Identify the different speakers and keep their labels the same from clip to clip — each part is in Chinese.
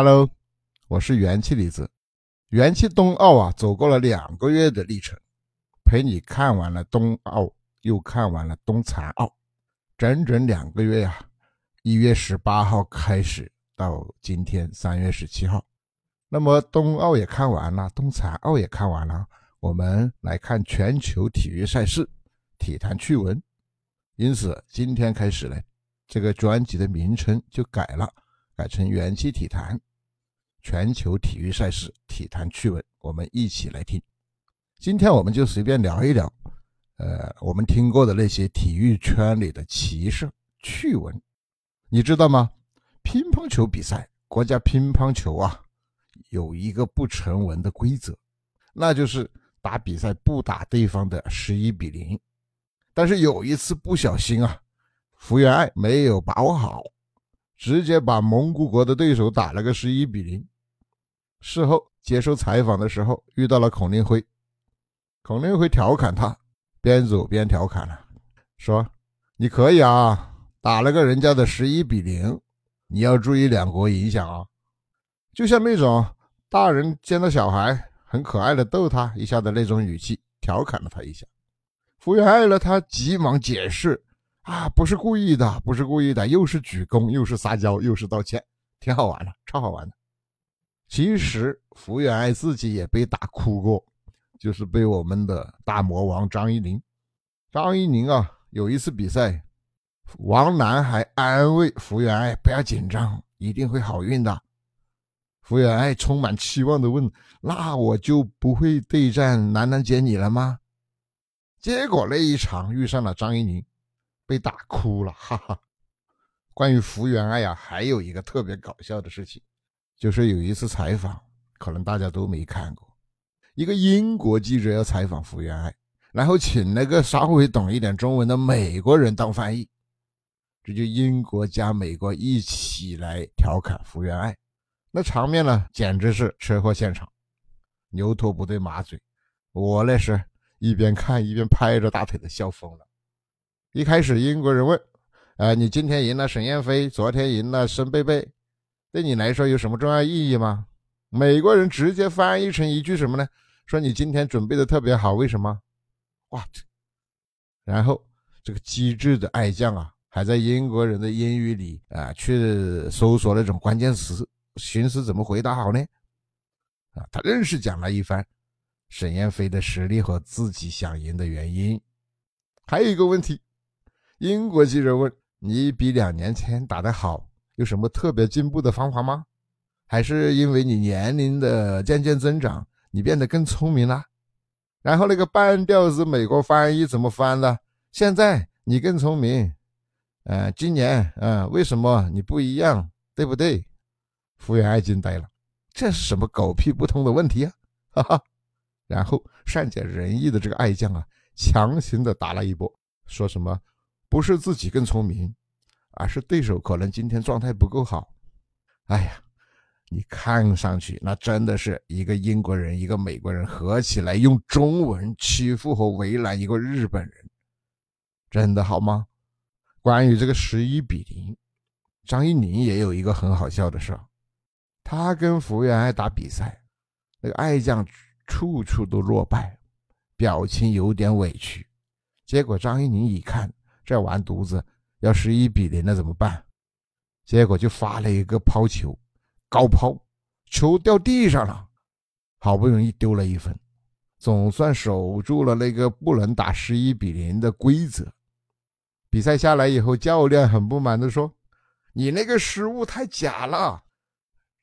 Speaker 1: Hello，我是元气李子。元气冬奥啊，走过了两个月的历程，陪你看完了冬奥，又看完了冬残奥，整整两个月呀。一月十八号开始到今天三月十七号，那么冬奥也看完了，冬残奥也看完了，我们来看全球体育赛事，体坛趣闻。因此，今天开始呢，这个专辑的名称就改了。改成元气体坛，全球体育赛事、体坛趣闻，我们一起来听。今天我们就随便聊一聊，呃，我们听过的那些体育圈里的奇事趣闻。你知道吗？乒乓球比赛，国家乒乓球啊，有一个不成文的规则，那就是打比赛不打对方的十一比零。但是有一次不小心啊，福原爱没有把握好。直接把蒙古国的对手打了个十一比零。事后接受采访的时候，遇到了孔令辉，孔令辉调侃他，边走边调侃了，说：“你可以啊，打了个人家的十一比零，你要注意两国影响啊。”就像那种大人见到小孩很可爱的逗他一下的那种语气，调侃了他一下。福原爱呢，他急忙解释。啊，不是故意的，不是故意的，又是鞠躬，又是撒娇，又是道歉，挺好玩的，超好玩的。其实福原爱自己也被打哭过，就是被我们的大魔王张怡宁。张怡宁啊，有一次比赛，王楠还安慰福原爱不要紧张，一定会好运的。福原爱充满期望的问：“那我就不会对战楠楠姐你了吗？”结果那一场遇上了张怡宁。被打哭了，哈哈。关于福原爱呀，还有一个特别搞笑的事情，就是有一次采访，可能大家都没看过，一个英国记者要采访福原爱，然后请那个稍微懂一点中文的美国人当翻译，这就英国加美国一起来调侃福原爱，那场面呢，简直是车祸现场，牛头不对马嘴，我那是一边看一边拍着大腿的笑疯了。一开始，英国人问：“呃，你今天赢了沈燕飞，昨天赢了申贝贝，对你来说有什么重要意义吗？”美国人直接翻译成一句什么呢？说：“你今天准备的特别好，为什么？”What？然后这个机智的爱将啊，还在英国人的英语里啊去搜索那种关键词，寻思怎么回答好呢？啊，他硬是讲了一番沈燕飞的实力和自己想赢的原因。还有一个问题。英国记者问：“你比两年前打得好，有什么特别进步的方法吗？还是因为你年龄的渐渐增长，你变得更聪明了？”然后那个半吊子美国翻译怎么翻的？现在你更聪明，嗯，今年，嗯，为什么你不一样？对不对？福原爱惊呆了，这是什么狗屁不通的问题啊！哈哈。然后善解人意的这个爱将啊，强行的打了一波，说什么？不是自己更聪明，而是对手可能今天状态不够好。哎呀，你看上去那真的是一个英国人，一个美国人合起来用中文欺负和为难一个日本人，真的好吗？关于这个十一比零，张怡宁也有一个很好笑的事儿他跟福原爱打比赛，那个爱将处处都落败，表情有点委屈。结果张怡宁一看。这完犊子，要十一比零了怎么办？结果就发了一个抛球，高抛，球掉地上了，好不容易丢了一分，总算守住了那个不能打十一比零的规则。比赛下来以后，教练很不满的说：“你那个失误太假了。”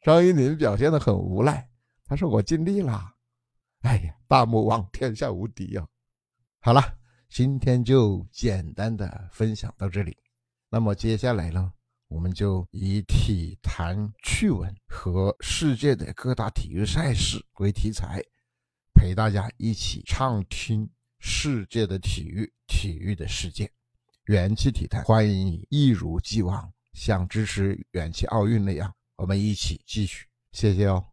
Speaker 1: 张怡宁表现的很无奈，他说：“我尽力了。”哎呀，大魔王天下无敌呀！好了。今天就简单的分享到这里，那么接下来呢，我们就以体坛趣闻和世界的各大体育赛事为题材，陪大家一起畅听世界的体育，体育的世界。元气体坛欢迎你一如既往，像支持元气奥运那样，我们一起继续，谢谢哦。